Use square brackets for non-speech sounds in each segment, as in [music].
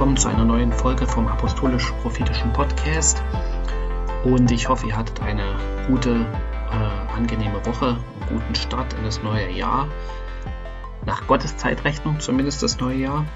willkommen zu einer neuen Folge vom Apostolisch-Prophetischen Podcast. Und ich hoffe, ihr hattet eine gute, äh, angenehme Woche, einen guten Start in das neue Jahr. Nach Gottes Zeitrechnung zumindest das neue Jahr.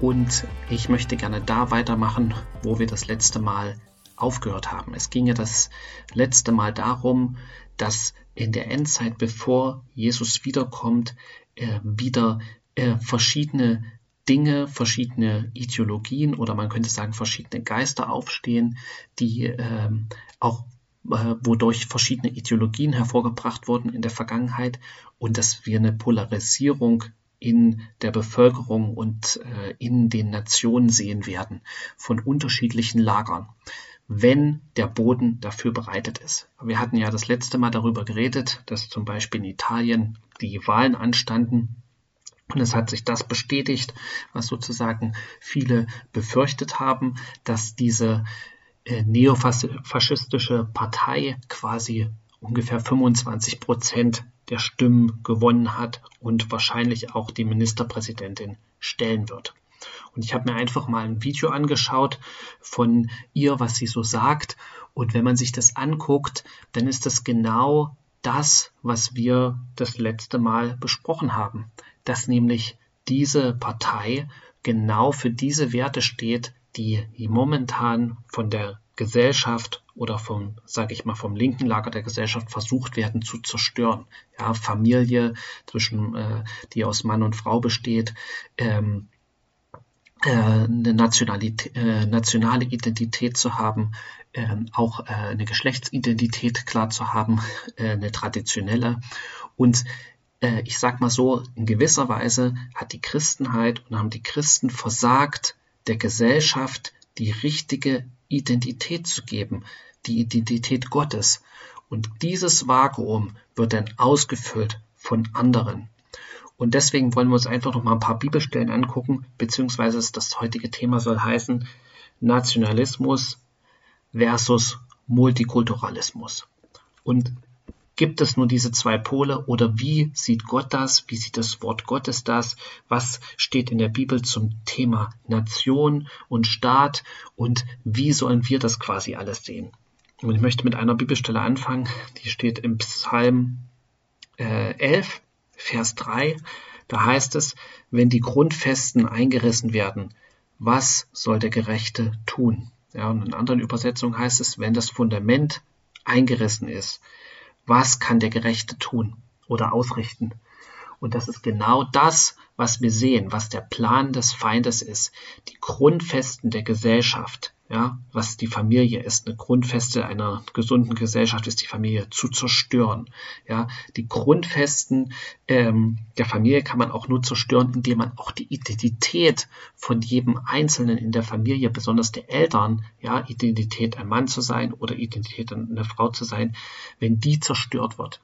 Und ich möchte gerne da weitermachen, wo wir das letzte Mal aufgehört haben. Es ging ja das letzte Mal darum, dass in der Endzeit, bevor Jesus wiederkommt, äh, wieder äh, verschiedene Dinge, verschiedene Ideologien oder man könnte sagen verschiedene Geister aufstehen, die ähm, auch äh, wodurch verschiedene Ideologien hervorgebracht wurden in der Vergangenheit und dass wir eine Polarisierung in der Bevölkerung und äh, in den Nationen sehen werden von unterschiedlichen Lagern, wenn der Boden dafür bereitet ist. Wir hatten ja das letzte Mal darüber geredet, dass zum Beispiel in Italien die Wahlen anstanden und es hat sich das bestätigt, was sozusagen viele befürchtet haben, dass diese äh, neofaschistische Partei quasi ungefähr 25 Prozent der Stimmen gewonnen hat und wahrscheinlich auch die Ministerpräsidentin stellen wird. Und ich habe mir einfach mal ein Video angeschaut von ihr, was sie so sagt. Und wenn man sich das anguckt, dann ist das genau das, was wir das letzte Mal besprochen haben dass nämlich diese Partei genau für diese Werte steht, die momentan von der Gesellschaft oder vom, sage ich mal, vom linken Lager der Gesellschaft versucht werden zu zerstören. Ja, Familie zwischen, äh, die aus Mann und Frau besteht, ähm, äh, eine Nationalität, äh, nationale Identität zu haben, äh, auch äh, eine Geschlechtsidentität klar zu haben, [laughs] äh, eine traditionelle und äh, ich sag mal so, in gewisser Weise hat die Christenheit und haben die Christen versagt, der Gesellschaft die richtige Identität zu geben, die Identität Gottes. Und dieses Vakuum wird dann ausgefüllt von anderen. Und deswegen wollen wir uns einfach noch mal ein paar Bibelstellen angucken, beziehungsweise das heutige Thema soll heißen Nationalismus versus Multikulturalismus. Und Gibt es nur diese zwei Pole oder wie sieht Gott das? Wie sieht das Wort Gottes das? Was steht in der Bibel zum Thema Nation und Staat und wie sollen wir das quasi alles sehen? Und ich möchte mit einer Bibelstelle anfangen, die steht im Psalm äh, 11, Vers 3. Da heißt es, wenn die Grundfesten eingerissen werden, was soll der Gerechte tun? Ja, und in anderen Übersetzungen heißt es, wenn das Fundament eingerissen ist, was kann der Gerechte tun oder ausrichten? Und das ist genau das, was wir sehen, was der Plan des Feindes ist. Die Grundfesten der Gesellschaft, ja, was die Familie ist, eine Grundfeste einer gesunden Gesellschaft ist die Familie zu zerstören. Ja, die Grundfesten ähm, der Familie kann man auch nur zerstören, indem man auch die Identität von jedem Einzelnen in der Familie, besonders der Eltern, ja, Identität ein Mann zu sein oder Identität eine Frau zu sein, wenn die zerstört wird.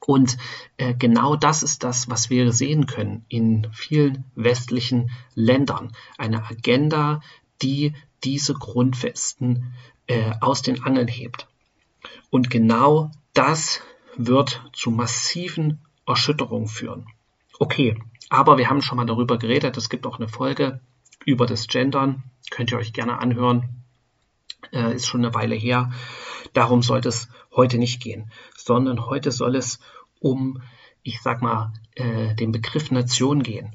Und äh, genau das ist das, was wir sehen können in vielen westlichen Ländern. Eine Agenda, die diese Grundfesten äh, aus den Angeln hebt. Und genau das wird zu massiven Erschütterungen führen. Okay, aber wir haben schon mal darüber geredet. Es gibt auch eine Folge über das Gendern. Könnt ihr euch gerne anhören. Äh, ist schon eine Weile her. Darum sollte es heute nicht gehen, sondern heute soll es um, ich sag mal, äh, den Begriff Nation gehen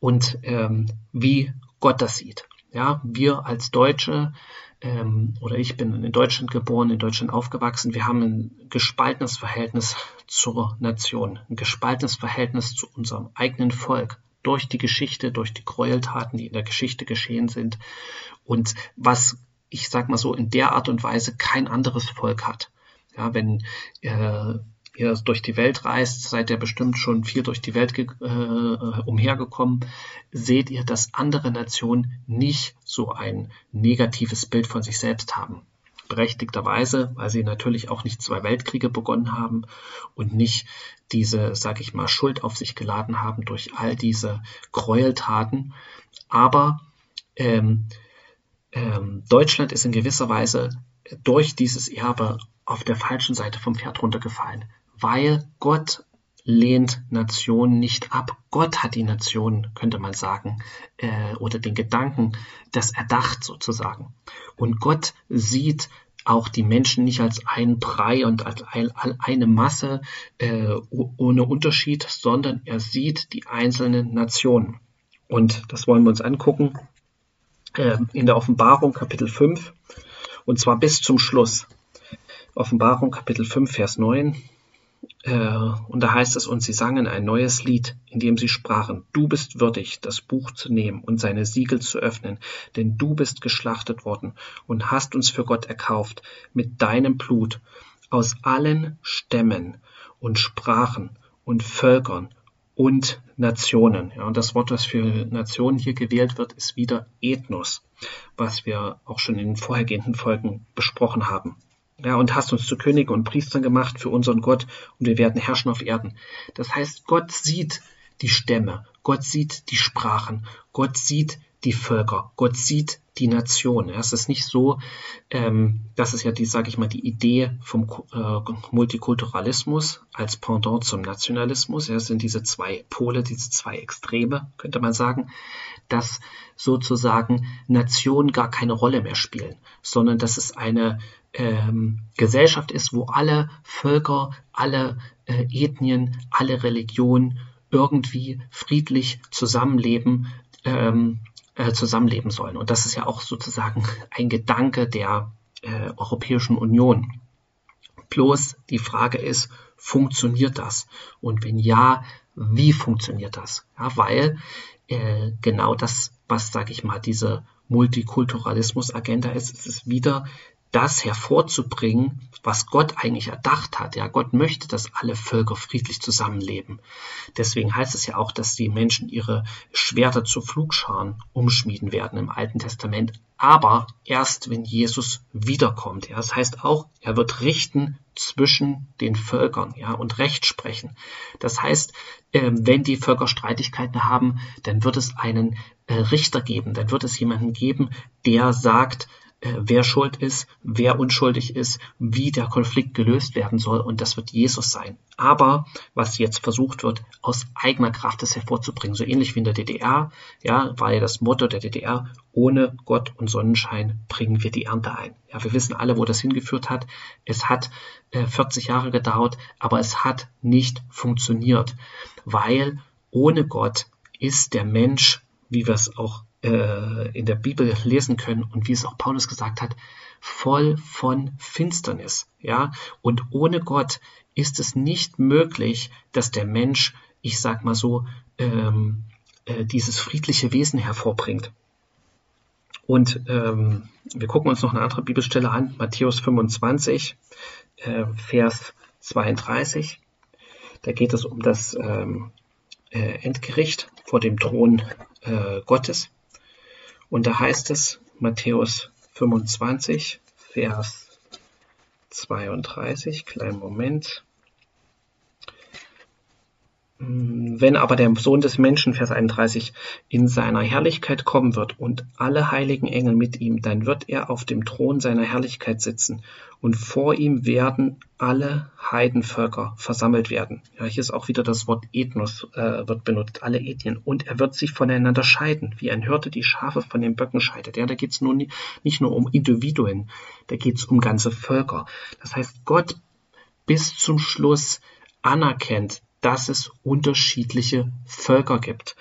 und ähm, wie Gott das sieht. Ja, wir als Deutsche ähm, oder ich bin in Deutschland geboren, in Deutschland aufgewachsen. Wir haben ein gespaltenes Verhältnis zur Nation, ein gespaltenes Verhältnis zu unserem eigenen Volk durch die Geschichte, durch die Gräueltaten, die in der Geschichte geschehen sind und was ich sag mal so in der Art und Weise kein anderes Volk hat. Ja, wenn äh, ihr durch die Welt reist, seid ihr bestimmt schon viel durch die Welt äh, umhergekommen, seht ihr, dass andere Nationen nicht so ein negatives Bild von sich selbst haben. Berechtigterweise, weil sie natürlich auch nicht zwei Weltkriege begonnen haben und nicht diese, sag ich mal, Schuld auf sich geladen haben durch all diese Gräueltaten. Aber ähm, ähm, Deutschland ist in gewisser Weise durch dieses Erbe auf der falschen Seite vom Pferd runtergefallen, weil Gott lehnt Nationen nicht ab. Gott hat die Nationen, könnte man sagen, äh, oder den Gedanken, das erdacht sozusagen. Und Gott sieht auch die Menschen nicht als ein Brei und als eine Masse äh, ohne Unterschied, sondern er sieht die einzelnen Nationen. Und das wollen wir uns angucken äh, in der Offenbarung Kapitel 5 und zwar bis zum Schluss. Offenbarung Kapitel 5, Vers 9. Äh, und da heißt es, und sie sangen ein neues Lied, in dem sie sprachen, du bist würdig, das Buch zu nehmen und seine Siegel zu öffnen, denn du bist geschlachtet worden und hast uns für Gott erkauft mit deinem Blut aus allen Stämmen und Sprachen und Völkern und Nationen. Ja, und das Wort, was für Nationen hier gewählt wird, ist wieder Ethnos, was wir auch schon in den vorhergehenden Folgen besprochen haben ja, und hast uns zu Königen und Priestern gemacht für unseren Gott und wir werden herrschen auf Erden. Das heißt, Gott sieht die Stämme, Gott sieht die Sprachen, Gott sieht die Völker, Gott sieht die Nation. Es ist nicht so, ähm, das ist ja die, sage ich mal, die Idee vom äh, Multikulturalismus als Pendant zum Nationalismus. Ja, es sind diese zwei Pole, diese zwei Extreme, könnte man sagen, dass sozusagen Nationen gar keine Rolle mehr spielen, sondern dass es eine ähm, Gesellschaft ist, wo alle Völker, alle äh, Ethnien, alle Religionen irgendwie friedlich zusammenleben, ähm, äh, zusammenleben sollen. Und das ist ja auch sozusagen [laughs] ein Gedanke der äh, Europäischen Union. Bloß die Frage ist, funktioniert das? Und wenn ja, wie funktioniert das? Ja, weil äh, genau das, was, sage ich mal, diese Multikulturalismus-Agenda ist, ist es wieder das hervorzubringen, was Gott eigentlich erdacht hat. Ja, Gott möchte, dass alle Völker friedlich zusammenleben. Deswegen heißt es ja auch, dass die Menschen ihre Schwerter zu Flugscharen umschmieden werden im Alten Testament. Aber erst, wenn Jesus wiederkommt. Ja, das heißt auch, er wird richten zwischen den Völkern, ja, und Recht sprechen. Das heißt, ähm, wenn die Völker Streitigkeiten haben, dann wird es einen äh, Richter geben, dann wird es jemanden geben, der sagt, wer schuld ist, wer unschuldig ist, wie der Konflikt gelöst werden soll. Und das wird Jesus sein. Aber was jetzt versucht wird, aus eigener Kraft es hervorzubringen, so ähnlich wie in der DDR, ja, war ja das Motto der DDR, ohne Gott und Sonnenschein bringen wir die Ernte ein. Ja, wir wissen alle, wo das hingeführt hat. Es hat äh, 40 Jahre gedauert, aber es hat nicht funktioniert, weil ohne Gott ist der Mensch, wie wir es auch äh, in der Bibel lesen können und wie es auch Paulus gesagt hat, voll von Finsternis. Ja, und ohne Gott ist es nicht möglich, dass der Mensch, ich sag mal so, ähm, äh, dieses friedliche Wesen hervorbringt. Und ähm, wir gucken uns noch eine andere Bibelstelle an, Matthäus 25, äh, Vers 32. Da geht es um das ähm, äh, Endgericht vor dem Thron äh, Gottes. Und da heißt es, Matthäus 25, Vers 32, kleinen Moment. Wenn aber der Sohn des Menschen, Vers 31, in seiner Herrlichkeit kommen wird und alle heiligen Engel mit ihm, dann wird er auf dem Thron seiner Herrlichkeit sitzen und vor ihm werden alle Heidenvölker versammelt werden. Ja, hier ist auch wieder das Wort Ethnos äh, wird benutzt, alle Ethnien. Und er wird sie voneinander scheiden, wie ein Hirte die Schafe von den Böcken scheidet. Ja, da geht es nun nicht nur um Individuen, da geht es um ganze Völker. Das heißt, Gott bis zum Schluss anerkennt, dass es unterschiedliche Völker gibt.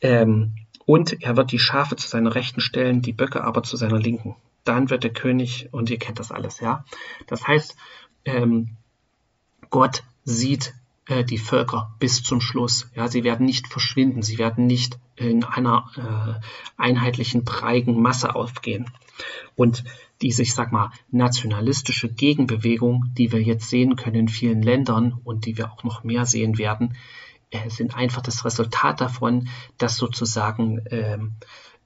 Ähm, und er wird die Schafe zu seiner Rechten stellen, die Böcke aber zu seiner Linken. Dann wird der König, und ihr kennt das alles, ja. Das heißt, ähm, Gott sieht äh, die Völker bis zum Schluss. Ja, sie werden nicht verschwinden, sie werden nicht in einer äh, einheitlichen, breigen Masse aufgehen. Und diese, ich sag mal, nationalistische Gegenbewegung, die wir jetzt sehen können in vielen Ländern und die wir auch noch mehr sehen werden, äh, sind einfach das Resultat davon, dass sozusagen ähm,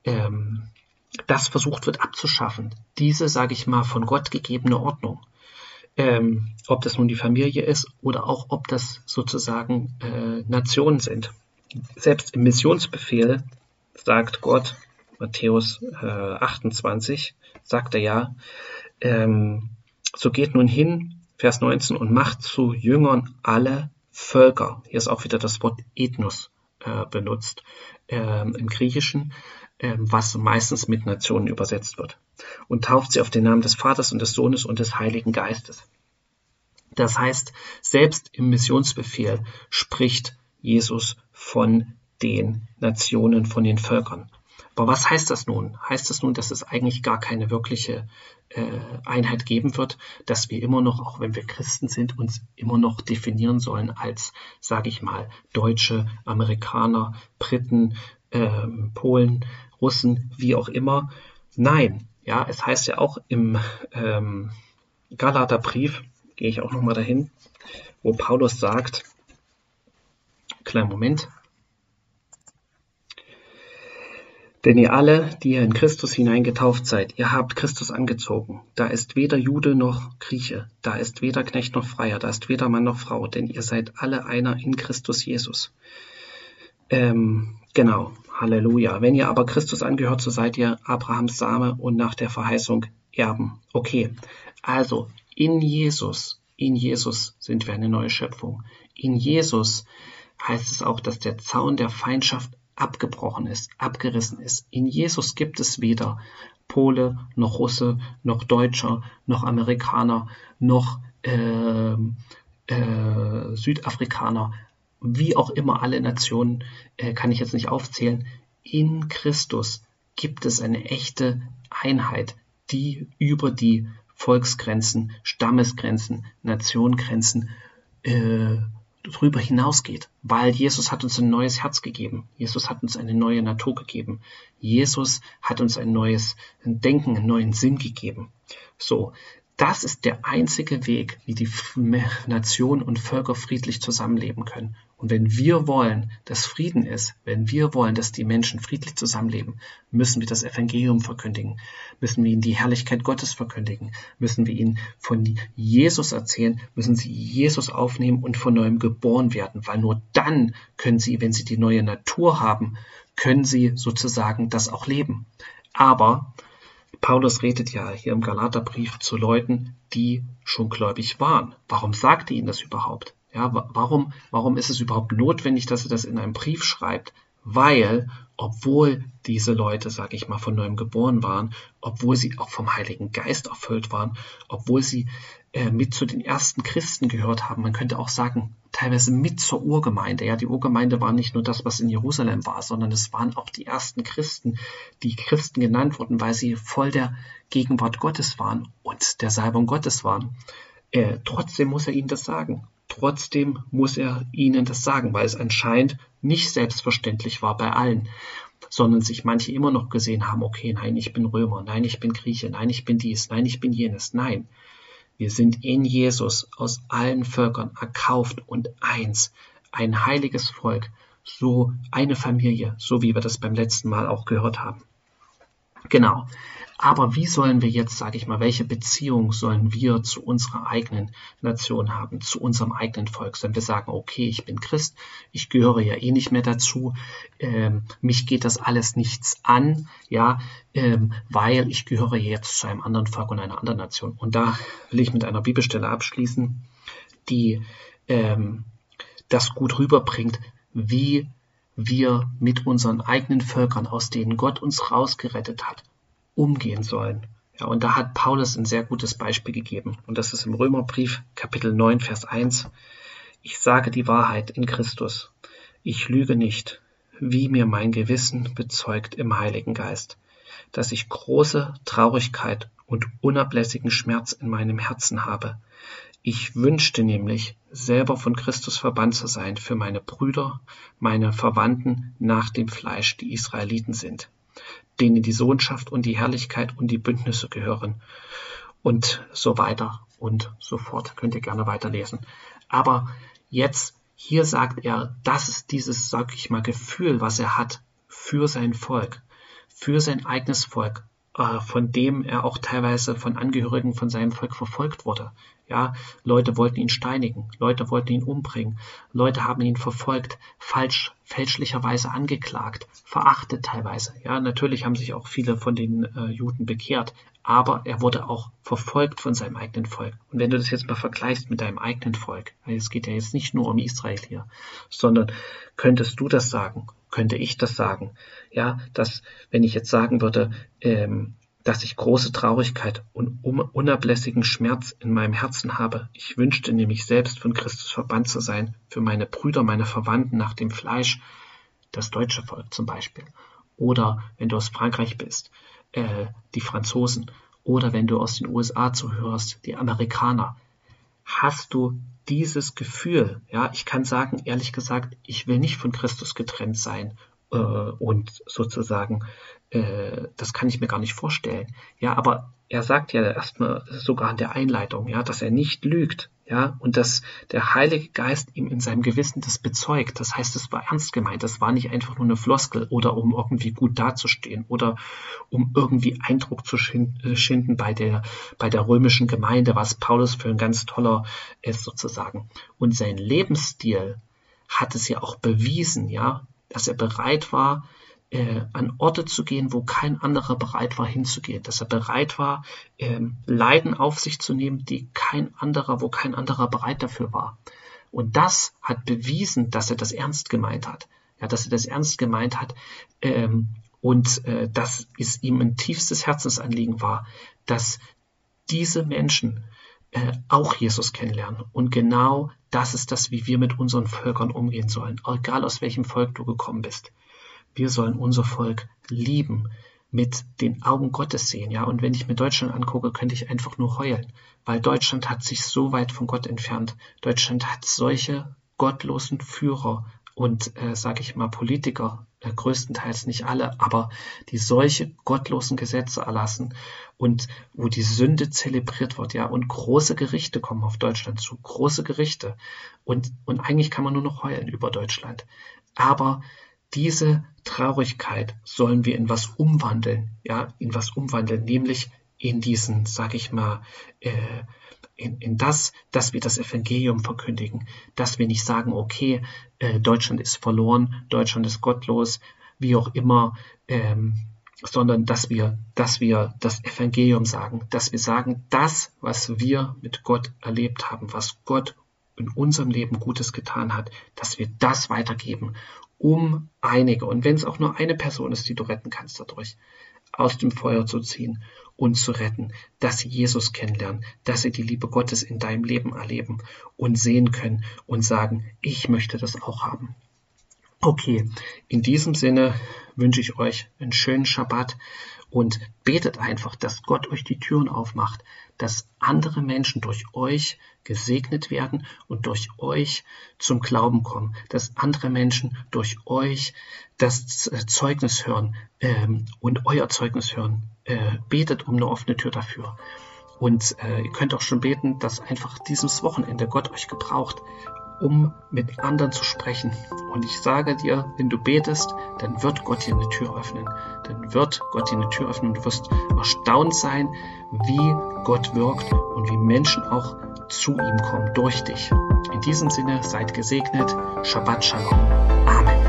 ähm, das versucht wird abzuschaffen. Diese, sage ich mal, von Gott gegebene Ordnung. Ähm, ob das nun die Familie ist oder auch ob das sozusagen äh, Nationen sind. Selbst im Missionsbefehl sagt Gott, Matthäus äh, 28, sagt er ja, ähm, so geht nun hin, Vers 19, und macht zu Jüngern alle Völker. Hier ist auch wieder das Wort Ethnos äh, benutzt ähm, im Griechischen, was meistens mit Nationen übersetzt wird. Und tauft sie auf den Namen des Vaters und des Sohnes und des Heiligen Geistes. Das heißt, selbst im Missionsbefehl spricht Jesus von den Nationen, von den Völkern. Aber was heißt das nun? Heißt das nun, dass es eigentlich gar keine wirkliche äh, Einheit geben wird, dass wir immer noch, auch wenn wir Christen sind, uns immer noch definieren sollen als, sage ich mal, Deutsche, Amerikaner, Briten, äh, Polen, Russen, wie auch immer? Nein, ja, es heißt ja auch im ähm, Galaterbrief, gehe ich auch nochmal dahin, wo Paulus sagt, kleinen Moment, Denn ihr alle, die ihr in Christus hineingetauft seid, ihr habt Christus angezogen. Da ist weder Jude noch Grieche, da ist weder Knecht noch Freier, da ist weder Mann noch Frau, denn ihr seid alle einer in Christus Jesus. Ähm, genau, Halleluja. Wenn ihr aber Christus angehört, so seid ihr Abrahams Same und nach der Verheißung Erben. Okay, also in Jesus, in Jesus sind wir eine neue Schöpfung. In Jesus heißt es auch, dass der Zaun der Feindschaft abgebrochen ist, abgerissen ist. In Jesus gibt es weder Pole, noch Russe, noch Deutscher, noch Amerikaner, noch äh, äh, Südafrikaner, wie auch immer alle Nationen, äh, kann ich jetzt nicht aufzählen. In Christus gibt es eine echte Einheit, die über die Volksgrenzen, Stammesgrenzen, Nationengrenzen äh, drüber hinausgeht, weil Jesus hat uns ein neues Herz gegeben. Jesus hat uns eine neue Natur gegeben. Jesus hat uns ein neues Denken, einen neuen Sinn gegeben. So, das ist der einzige Weg, wie die Nationen und Völker friedlich zusammenleben können. Und wenn wir wollen, dass Frieden ist, wenn wir wollen, dass die Menschen friedlich zusammenleben, müssen wir das Evangelium verkündigen, müssen wir ihnen die Herrlichkeit Gottes verkündigen, müssen wir ihnen von Jesus erzählen, müssen sie Jesus aufnehmen und von neuem geboren werden, weil nur dann können sie, wenn sie die neue Natur haben, können sie sozusagen das auch leben. Aber Paulus redet ja hier im Galaterbrief zu Leuten, die schon gläubig waren. Warum sagt er ihnen das überhaupt? Ja, warum, warum ist es überhaupt notwendig, dass er das in einem Brief schreibt? Weil, obwohl diese Leute, sage ich mal, von neuem geboren waren, obwohl sie auch vom Heiligen Geist erfüllt waren, obwohl sie äh, mit zu den ersten Christen gehört haben, man könnte auch sagen, teilweise mit zur Urgemeinde. Ja, die Urgemeinde war nicht nur das, was in Jerusalem war, sondern es waren auch die ersten Christen, die Christen genannt wurden, weil sie voll der Gegenwart Gottes waren und der Salbung Gottes waren. Äh, trotzdem muss er ihnen das sagen. Trotzdem muss er ihnen das sagen, weil es anscheinend nicht selbstverständlich war bei allen, sondern sich manche immer noch gesehen haben, okay, nein, ich bin Römer, nein, ich bin Grieche, nein, ich bin dies, nein, ich bin jenes. Nein, wir sind in Jesus aus allen Völkern erkauft und eins, ein heiliges Volk, so eine Familie, so wie wir das beim letzten Mal auch gehört haben. Genau. Aber wie sollen wir jetzt, sage ich mal, welche Beziehung sollen wir zu unserer eigenen Nation haben, zu unserem eigenen Volk? Sollen wir sagen, okay, ich bin Christ, ich gehöre ja eh nicht mehr dazu, ähm, mich geht das alles nichts an, ja, ähm, weil ich gehöre jetzt zu einem anderen Volk und einer anderen Nation. Und da will ich mit einer Bibelstelle abschließen, die ähm, das gut rüberbringt, wie wir mit unseren eigenen Völkern, aus denen Gott uns rausgerettet hat, umgehen sollen. Ja, und da hat Paulus ein sehr gutes Beispiel gegeben. Und das ist im Römerbrief Kapitel 9, Vers 1. Ich sage die Wahrheit in Christus. Ich lüge nicht, wie mir mein Gewissen bezeugt im Heiligen Geist, dass ich große Traurigkeit und unablässigen Schmerz in meinem Herzen habe. Ich wünschte nämlich, selber von Christus verbannt zu sein für meine Brüder, meine Verwandten nach dem Fleisch, die Israeliten sind denen die Sohnschaft und die Herrlichkeit und die Bündnisse gehören und so weiter und so fort. Könnt ihr gerne weiterlesen. Aber jetzt, hier sagt er, das ist dieses, sag ich mal, Gefühl, was er hat für sein Volk, für sein eigenes Volk, von dem er auch teilweise von Angehörigen von seinem Volk verfolgt wurde. Ja, Leute wollten ihn steinigen, Leute wollten ihn umbringen, Leute haben ihn verfolgt, falsch, fälschlicherweise angeklagt, verachtet teilweise. Ja, natürlich haben sich auch viele von den äh, Juden bekehrt, aber er wurde auch verfolgt von seinem eigenen Volk. Und wenn du das jetzt mal vergleichst mit deinem eigenen Volk, es geht ja jetzt nicht nur um Israel hier, sondern könntest du das sagen? Könnte ich das sagen? Ja, dass, wenn ich jetzt sagen würde, ähm, dass ich große Traurigkeit und unablässigen Schmerz in meinem Herzen habe. Ich wünschte nämlich selbst von Christus verbannt zu sein, für meine Brüder, meine Verwandten nach dem Fleisch, das deutsche Volk zum Beispiel. Oder wenn du aus Frankreich bist, äh, die Franzosen. Oder wenn du aus den USA zuhörst, die Amerikaner. Hast du dieses Gefühl? Ja, ich kann sagen, ehrlich gesagt, ich will nicht von Christus getrennt sein äh, und sozusagen, äh, das kann ich mir gar nicht vorstellen. Ja, aber er sagt ja erstmal sogar in der Einleitung, ja, dass er nicht lügt, ja, und dass der Heilige Geist ihm in seinem Gewissen das bezeugt. Das heißt, es war ernst gemeint. Das war nicht einfach nur eine Floskel oder um irgendwie gut dazustehen oder um irgendwie Eindruck zu äh, schinden bei der, bei der römischen Gemeinde, was Paulus für ein ganz toller ist sozusagen. Und sein Lebensstil hat es ja auch bewiesen, ja, dass er bereit war, äh, an Orte zu gehen, wo kein anderer bereit war hinzugehen, dass er bereit war, ähm, Leiden auf sich zu nehmen, die kein anderer, wo kein anderer bereit dafür war. Und das hat bewiesen, dass er das ernst gemeint hat. Ja, dass er das ernst gemeint hat ähm, und äh, dass es ihm ein tiefstes Herzensanliegen war, dass diese Menschen äh, auch Jesus kennenlernen. Und genau das ist das, wie wir mit unseren Völkern umgehen sollen, egal aus welchem Volk du gekommen bist. Wir sollen unser Volk lieben, mit den Augen Gottes sehen, ja. Und wenn ich mir Deutschland angucke, könnte ich einfach nur heulen, weil Deutschland hat sich so weit von Gott entfernt. Deutschland hat solche gottlosen Führer und, äh, sage ich mal, Politiker, äh, größtenteils nicht alle, aber die solche gottlosen Gesetze erlassen und wo die Sünde zelebriert wird, ja, und große Gerichte kommen auf Deutschland zu, große Gerichte. Und, und eigentlich kann man nur noch heulen über Deutschland. Aber diese Traurigkeit sollen wir in was umwandeln, ja, in was umwandeln, nämlich in diesen, sag ich mal, äh, in, in das, dass wir das Evangelium verkündigen, dass wir nicht sagen, okay, äh, Deutschland ist verloren, Deutschland ist gottlos, wie auch immer, ähm, sondern dass wir, dass wir das Evangelium sagen, dass wir sagen, das, was wir mit Gott erlebt haben, was Gott in unserem Leben Gutes getan hat, dass wir das weitergeben, um einige, und wenn es auch nur eine Person ist, die du retten kannst dadurch, aus dem Feuer zu ziehen und zu retten, dass sie Jesus kennenlernen, dass sie die Liebe Gottes in deinem Leben erleben und sehen können und sagen, ich möchte das auch haben. Okay, in diesem Sinne wünsche ich euch einen schönen Schabbat und betet einfach, dass Gott euch die Türen aufmacht, dass andere Menschen durch euch gesegnet werden und durch euch zum Glauben kommen, dass andere Menschen durch euch das Zeugnis hören ähm, und euer Zeugnis hören. Äh, betet um eine offene Tür dafür. Und äh, ihr könnt auch schon beten, dass einfach dieses Wochenende Gott euch gebraucht, um mit anderen zu sprechen. Und ich sage dir, wenn du betest, dann wird Gott dir eine Tür öffnen. Dann wird Gott dir eine Tür öffnen und du wirst erstaunt sein, wie Gott wirkt und wie Menschen auch zu ihm kommen durch dich. In diesem Sinne seid gesegnet. Shabbat Shalom. Amen.